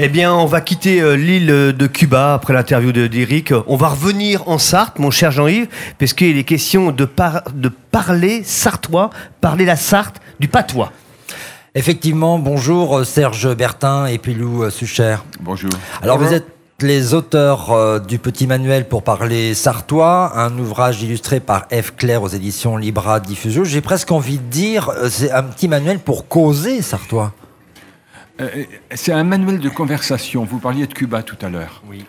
Eh bien, on va quitter euh, l'île de Cuba après l'interview d'Eric. On va revenir en Sarthe, mon cher Jean-Yves, parce qu'il est question de, de parler sartois, parler la Sarthe, du patois. Effectivement, bonjour Serge Bertin et Pilou euh, Sucher. Bonjour. Alors vous êtes les auteurs euh, du petit manuel pour parler sartois, un ouvrage illustré par F. Claire aux éditions Libra Diffusio. J'ai presque envie de dire, c'est un petit manuel pour causer sartois. Euh, c'est un manuel de conversation. Vous parliez de Cuba tout à l'heure. Oui.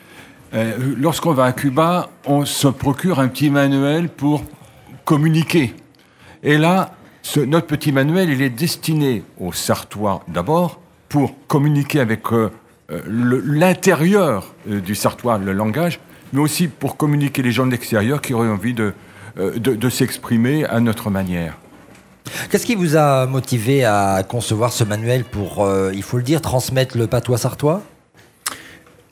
Euh, lorsqu'on va à Cuba, on se procure un petit manuel pour communiquer. Et là, notre petit manuel, il est destiné aux Sartois d'abord pour communiquer avec euh, l'intérieur du Sartois, le langage, mais aussi pour communiquer les gens de l'extérieur qui auraient envie de, de s'exprimer à notre manière. Qu'est-ce qui vous a motivé à concevoir ce manuel pour, euh, il faut le dire, transmettre le patois sartois?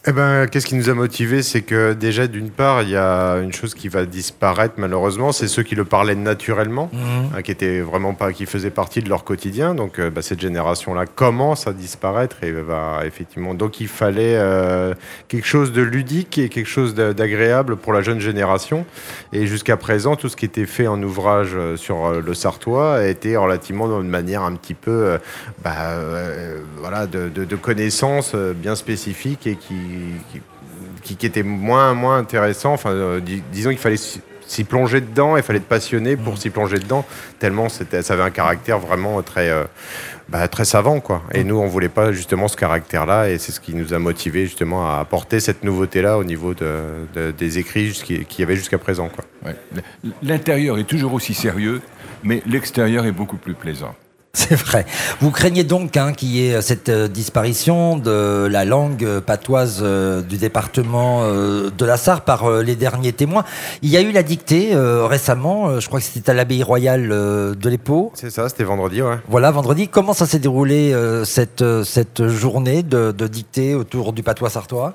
Eh ben, qu'est-ce qui nous a motivés C'est que déjà, d'une part, il y a une chose qui va disparaître malheureusement, c'est ceux qui le parlaient naturellement, mhm. hein, qui étaient vraiment pas, qui faisaient partie de leur quotidien. Donc, euh, bah, cette génération-là commence à disparaître et va effectivement. Donc, il fallait euh, quelque chose de ludique et quelque chose d'agréable pour la jeune génération. Et jusqu'à présent, tout ce qui était fait en ouvrage euh, sur le Sartois a été relativement d'une manière un petit peu, bah, voilà, de, de, de connaissances bien spécifiques et qui qui, qui, était moins, moins intéressant. Enfin, euh, disons qu'il fallait s'y plonger dedans, il fallait être passionné pour mm. s'y plonger dedans, tellement ça avait un caractère vraiment très, euh, bah, très savant. Quoi. Et mm. nous, on voulait pas justement ce caractère-là, et c'est ce qui nous a motivé justement à apporter cette nouveauté-là au niveau de, des écrits qu'il y avait jusqu'à présent. Ouais. L'intérieur est toujours aussi sérieux, mais l'extérieur est beaucoup plus plaisant. C'est vrai. Vous craignez donc hein, qu'il y ait cette euh, disparition de la langue euh, patoise euh, du département de la Sarre par les derniers témoins. Il y a eu la dictée récemment, je crois que c'était à l'abbaye royale de l'Épau. C'est ça, c'était vendredi, ouais. Voilà, vendredi. Comment ça s'est déroulé cette, cette journée de, de dictée autour du patois sartois?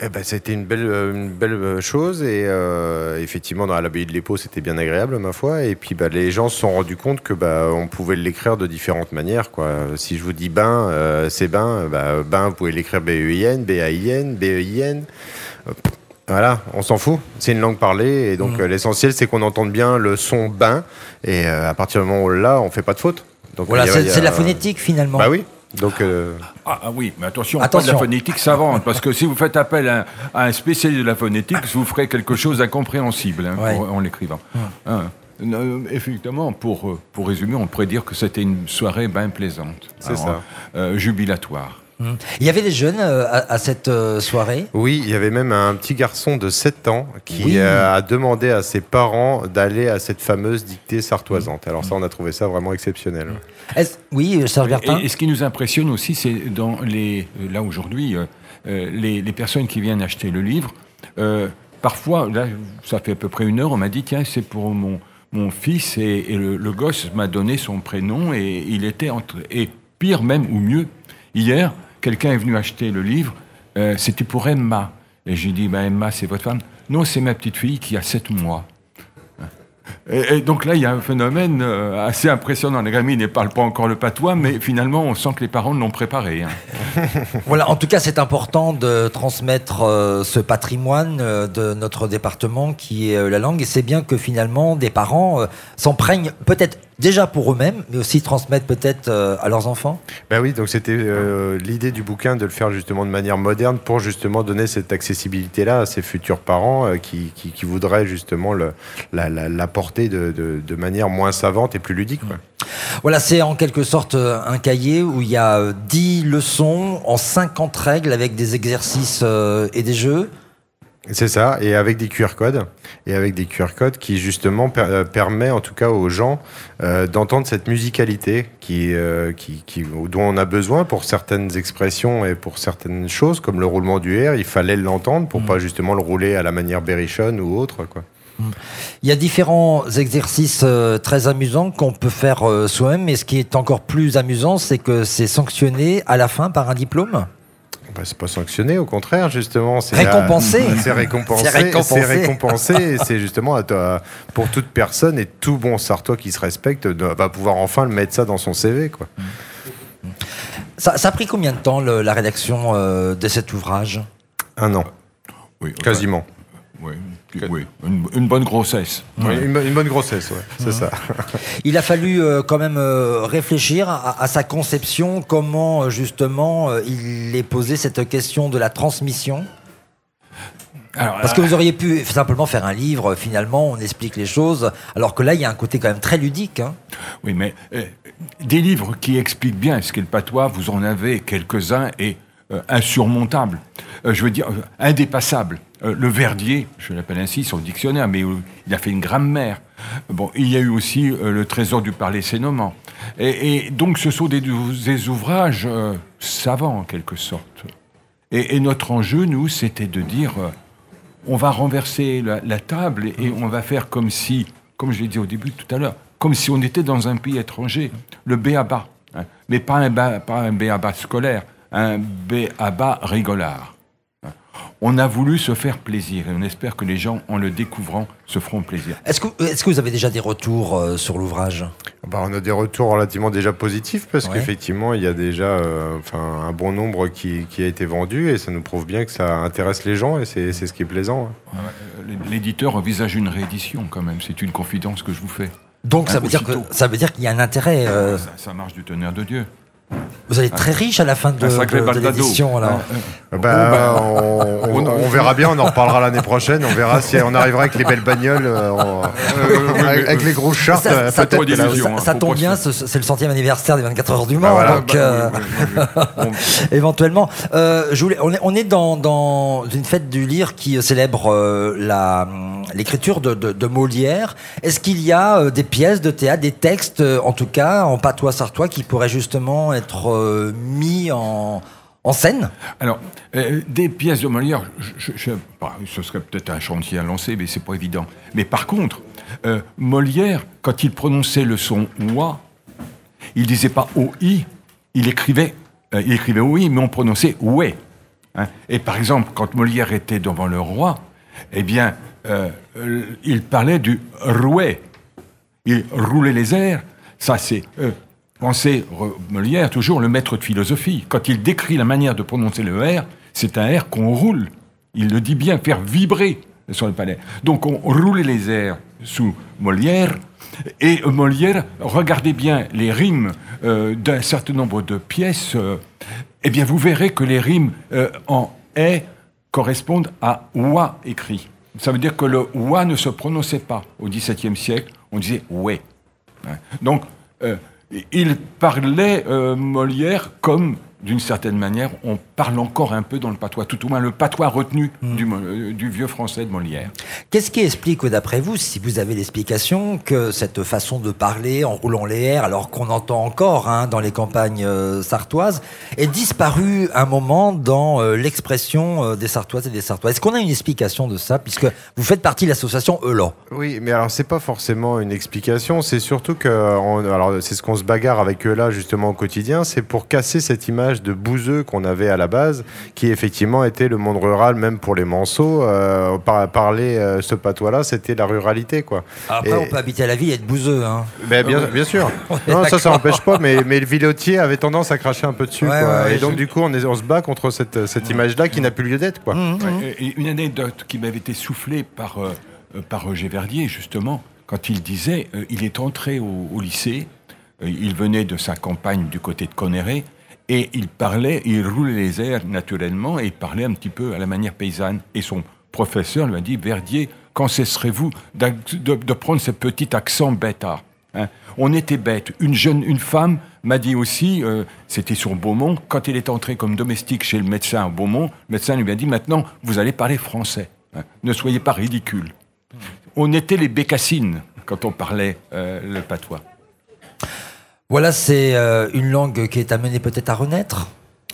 Eh ben, c'était une belle, euh, une belle euh, chose et euh, effectivement dans l'abbaye de l'Épau c'était bien agréable ma foi et puis bah, les gens se sont rendus compte que bah, on pouvait l'écrire de différentes manières quoi. Si je vous dis bain, c'est bain, bah, bain vous pouvez l'écrire B-E-I-N, B-A-I-N, B-E-I-N. Voilà, on s'en fout. C'est une langue parlée et donc mmh. l'essentiel c'est qu'on entende bien le son bain et à partir du moment où là on fait pas de faute. Donc voilà, c'est la phonétique finalement. Bah oui. Donc, euh, ah, ah, oui, mais attention, attention. Pas de la phonétique savante, parce que si vous faites appel à, un spécialiste de la phonétique, vous ferez quelque chose d'incompréhensible hein, en l'écrivant. Hein. Euh, effectivement, pour, euh, pour résumer, on pourrait dire que c'était une soirée bien plaisante. C'est ça. jubilatoire. Il y avait des jeunes à, cette soirée? Oui, il y avait même un petit garçon de 7 ans qui a demandé à ses parents d'aller à cette fameuse dictée sartoisante. Alors ça, on a trouvé ça vraiment exceptionnel. Oui, Serge Bertin. Et, ce qui nous impressionne aussi, c'est dans les là aujourd'hui, euh, euh, les, personnes qui viennent acheter le livre. Euh, parfois, là, ça fait à peu près une heure, on m'a dit tiens, c'est pour mon mon fils et, le, gosse m'a donné son prénom et il était entre et pire même ou mieux. Hier, quelqu'un est venu acheter le livre. C'était pour Emma. Et j'ai dit, bah, Emma, c'est votre femme Non, c'est ma petite fille qui a 7 mois. Et, donc là, il y a un phénomène euh, assez impressionnant. Les gamins ne parlent pas encore le patois, mais finalement, on sent que les parents l'ont préparé. Hein. voilà, en tout cas, c'est important de transmettre euh, ce patrimoine euh, de notre département qui est la langue. Et c'est bien que finalement, des parents s'emprègnent peut-être déjà pour eux-mêmes, mais aussi transmettre peut-être à leurs enfants Ben oui, donc c'était l'idée du bouquin de le faire justement de manière moderne pour justement donner cette accessibilité-là à ces futurs parents qui, voudraient justement le, la, porter de, manière moins savante et plus ludique. Voilà, c'est en quelque sorte euh, un cahier où il y a 10 euh, leçons en 50 règles avec des exercices euh, et des jeux. C'est ça, et avec des QR codes, et avec des QR codes qui justement permet en tout cas aux gens d'entendre cette musicalité qui, qui, dont on a besoin pour certaines expressions et pour certaines choses, comme le roulement du R, il fallait l'entendre pour mm. pas justement le rouler à la manière berrichonne ou autre. Quoi. Il y a différents exercices euh, très amusants qu'on peut faire euh, soi-même, mais ce qui est encore plus amusant, c'est que c'est sanctionné à la fin par un diplôme. Bah, c'est pas sanctionné, au contraire, justement. C'est récompensé. C'est récompensé. C'est récompensé. c'est justement à toi, pour toute personne et tout bon sartois qui se respecte va pouvoir enfin le mettre ça dans son CV. Quoi. Ça, ça a pris combien de temps le- la rédaction euh, de cet ouvrage? Un an, Oui, quasiment. Oui, oui, une, une bonne grossesse. Oui, une, bo- une bonne grossesse, ouais, c'est ça. Il a fallu euh, quand même euh, réfléchir à, à sa conception, comment euh, justement euh, il est posé cette question de la transmission. Alors, Parce que vous auriez pu simplement faire un livre, finalement, on explique les choses, alors que là, il y a un côté quand même très ludique. hein. Oui, mais des livres qui expliquent bien ce qu'est le patois, vous en avez quelques-uns et euh, insurmontables. Euh, je veux dire, euh, indépassables. Euh, le Verdier, je l'appelle ainsi, son dictionnaire, mais il a fait une grammaire. Bon, il y a eu aussi le Trésor du parler sénomment. Et, donc, ce sont des, ouvrages savants, en quelque sorte. Et, notre enjeu, nous, c'était de dire, on va renverser la, table et, on va faire comme si, comme je l'ai dit au début tout à l'heure, comme si on était dans un pays étranger, le béaba, hein, mais pas un, pas un béaba scolaire, un béaba rigolard. On a voulu se faire plaisir et on espère que les gens, en le découvrant, se feront plaisir. Est-ce que, est-ce que vous avez déjà des retours euh, sur l'ouvrage? Bah, on a des retours relativement déjà positifs parce Ouais. qu'effectivement, il y a déjà euh, un bon nombre qui, qui a été vendu et ça nous prouve bien que ça intéresse les gens et c'est c'est ce qui est plaisant. hein. Euh, L'éditeur envisage une réédition quand même, c'est une confidence que je vous fais. Donc, ça veut dire que ça veut dire qu'il y a un intérêt. euh, Ça, ça marche du tonnerre de Dieu. Vous allez être très riche à la fin de, de- de l'édition. là. Bah, on, on- on verra bien, on en reparlera l'année prochaine. On verra si on arrivera avec les belles bagnoles, euh, on- avec, les grosses chartes. Ça- euh, ça peut-être tombe que là- d'illusion. Ça, hein, ça tombe bien, c'est le centième anniversaire des 24 heures du Mans, Bah voilà. donc euh, oui, oui, oui. On- éventuellement. Euh, je voulais, on est, on est dans, dans une fête du lire qui euh, célèbre euh, la, hum, l'écriture de, Molière. Est-ce qu'il y a euh, des pièces de théâtre, des textes, euh, en tout cas en patois sartois, qui pourraient justement être euh, mis en, scène? Alors, des pièces de Molière, bah, ce serait peut-être un chantier à lancer, mais c'est pas évident. Mais par contre, Molière, quand il prononçait le son oua, il disait pas oi, il écrivait, il écrivait oui, mais on prononçait oué. hein. Et par exemple, quand Molière était devant le roi, eh bien, euh, il parlait du rouet. Il roulait les airs. Ça, c'est. Euh, pensez, Re- Molière, toujours le maître de philosophie. Quand il décrit la manière de prononcer le R, c'est un R qu'on roule. Il le dit bien, faire vibrer sur le palais. Donc, on roulait les airs sous Molière. Et Molière, regardez bien les rimes euh, d'un certain nombre de pièces. euh, eh bien, vous verrez que les rimes en est correspondent à oua écrit. Ça veut dire que le oua ne se prononçait pas au XVIIe siècle, on disait ouais. Hein. Donc, euh, il parlait euh, Molière comme, d'une certaine manière, on parle encore un peu dans le patois, tout au moins le patois retenu du, mo- euh, du vieux français de Molière. Qu'est-ce qui explique, d'après vous, si vous avez l'explication, que cette façon de parler en roulant les airs, alors qu'on entend encore hein, dans les campagnes euh, sartoises, est disparue un moment dans euh, l'expression euh, des Sartoises et des Sartois? Est-ce qu'on a une explication de ça, puisque vous faites partie de l'association Elan Oui, mais alors c'est pas forcément une explication, c'est surtout que on- alors c'est ce qu'on se bagarre avec eux là justement au quotidien, c'est pour casser cette image de bouseux qu'on avait à la base, qui effectivement était le monde rural, même pour les manceaux. Euh, par, parler euh, ce patois-là, c'était la ruralité quoi. Après, Et- on peut habiter à la ville et être bouseux. Hein. Ben, bien, bien sûr. Non, ça, ça n'empêche pas, mais, mais le vilotier avait tendance à cracher un peu dessus. Ouais, quoi. ouais, et donc, je- du coup, on, est- on se bat contre cette, cette image-là qui n'a plus lieu d'être. quoi. Mmh. Ouais, et une anecdote qui m'avait été soufflée par, euh, par Roger Verdier, justement, quand il disait euh, il est entré au, au lycée, euh, il venait de sa campagne du côté de Conneré, et il parlait, il roulait les airs naturellement, et il parlait un petit peu à la manière paysanne. Et son professeur lui a dit Verdier, quand cesserez-vous de, prendre ce petit accent bêta hein? On était bêtes. Une jeune, une femme m'a dit aussi, euh, c'était sur Beaumont, quand il est entré comme domestique chez le médecin à Beaumont, le médecin lui a dit maintenant, vous allez parler français. hein. Ne soyez pas ridicule. On était les bécassines quand on parlait euh, le patois. Voilà, c'est euh, une langue qui est amenée peut-être à renaître.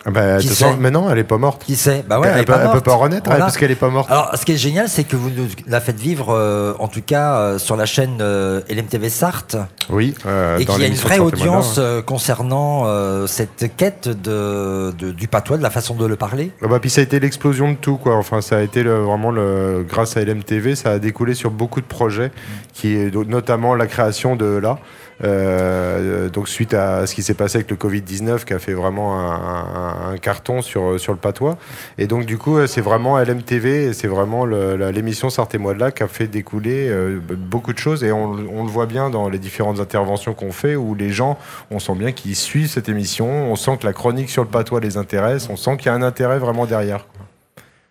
Ah Qui sait mais non, elle est pas morte. Qui sait? Bah ouais, elle, elle, est peut, pas elle peut morte. pas renaître Voilà. parce qu'elle est pas morte. Alors, ce qui est génial, c'est que vous nous la faites vivre, euh, en tout cas, euh, sur la chaîne euh, LMTV Sarthe, oui. et qu'il y a une vraie audience concernant cette quête de, de- du patois, de la façon de le parler. Ah bah, puis ça a été l'explosion de tout, quoi. Enfin, ça a été le- vraiment le, grâce à LMTV, ça a découlé sur beaucoup de projets, qui est notamment la création de là, Euh, donc suite à ce qui s'est passé avec le Covid-19 qui a fait vraiment un, carton sur, sur le patois. Et donc du coup c'est vraiment LMTV, c'est vraiment l'émission Sartez moi de là qui a fait découler euh, beaucoup de choses et on, le voit bien dans les différentes interventions qu'on fait où les gens, on sent bien qu'ils suivent cette émission, on sent que la chronique sur le patois les intéresse, on sent qu'il y a un intérêt vraiment derrière.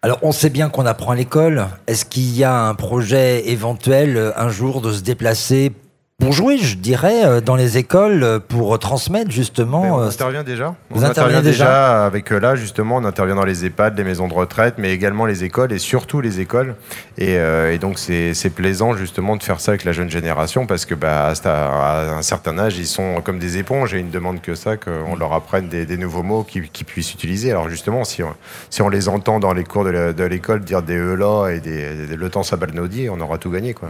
Alors, on sait bien qu'on apprend à l'école. Est-ce qu'il y a un projet éventuel euh, un jour de se déplacer pour jouer, je dirais, euh, dans les écoles euh, pour transmettre justement. on euh, intervient déjà. Vous on intervient déjà déjà avec là justement, on intervient dans les EHPAD, les maisons de retraite, mais également les écoles et surtout les écoles. Et, euh, et donc c'est plaisant justement de faire ça avec la jeune génération parce que bah, à, un certain âge, ils sont comme des éponges et ils ne demandent que ça, qu'on leur apprenne des, des nouveaux mots qu'ils puissent utiliser. Alors justement, si on, si on les entend dans les cours de l'école dire des e là et des, des le temps sabalnodier, on aura tout gagné quoi.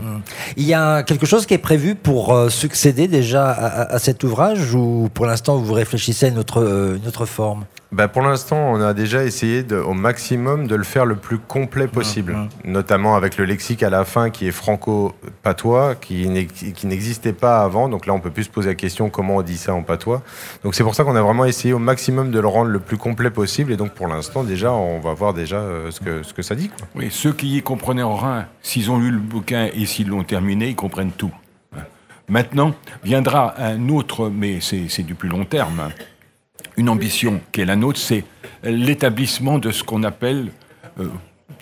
Il y a quelque chose qui est prévu pour euh, succéder déjà à, cet ouvrage ou pour l'instant vous réfléchissez à une autre, euh, une autre forme? Bah pour l'instant, on a déjà essayé de, au maximum de le faire le plus complet possible, notamment avec le lexique à la fin qui est franco-patois, qui n'ex- qui n'existait pas avant. Donc là, on peut plus se poser la question comment on dit ça en patois? Donc c'est pour ça qu'on a vraiment essayé au maximum de le rendre le plus complet possible. Et donc pour l'instant, déjà, on va voir déjà euh, ce, que, ce que ça dit. Quoi. Oui, ceux qui y comprenaient rien, s'ils ont lu le bouquin et s'ils l'ont terminé, ils comprennent tout. Maintenant, viendra un autre, mais c'est du plus long terme, une ambition qui est la nôtre, c'est l'établissement de ce qu'on appelle euh,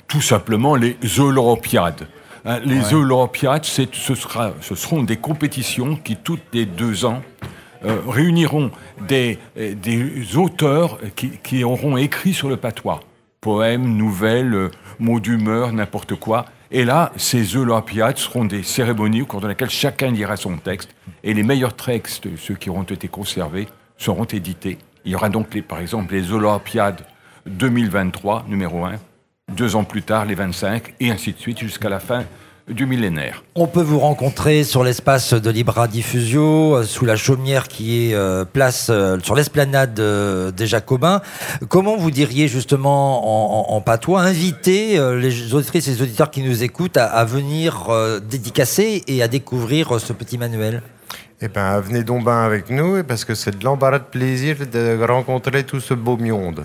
tout simplement les Europiades. Hein, les Europiades, c'est- ce, sera, ce seront des compétitions qui, toutes les deux ans, euh, réuniront des, des auteurs qui, qui auront écrit sur le patois. Poèmes, nouvelles, euh, mots d'humeur, n'importe quoi. Et là, ces Olympiades seront des cérémonies au cours de laquelle chacun lira son texte. Et les meilleurs textes, ceux qui auront été conservés, seront édités. Il y aura donc, par exemple, les Olympiades 2023, numéro 1, deux ans plus tard, les 25, et ainsi de suite, jusqu'à la fin du millénaire. On peut vous rencontrer sur l'espace de Libra Diffusio, euh, sous la chaumière qui est euh, place euh, sur l'esplanade euh, des Jacobins. Comment vous diriez justement en, en- en patois inviter euh, les auditrices et les auditeurs qui nous écoutent à, à venir euh, dédicacer et à découvrir euh, ce petit manuel? Eh ben, venez donc ben avec nous, parce que c'est de l'embarras de plaisir de rencontrer tout ce beau monde.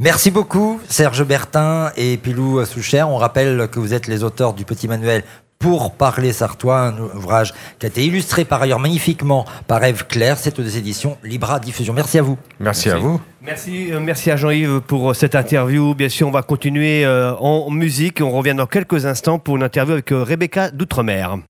Merci beaucoup Serge Bertin et Pilou Soucher. On rappelle que vous êtes les auteurs du petit manuel pour parler sartois, un ouvrage qui a été illustré par ailleurs magnifiquement par Eve Claire. C'est aux éditions Libra Diffusion. Merci à vous. Merci, Merci. à vous. Merci, euh, merci à Jean-Yves pour euh, cette interview. Bien sûr, on va continuer euh, en musique. On revient dans quelques instants pour une interview avec Rebecca d'Outre-mer.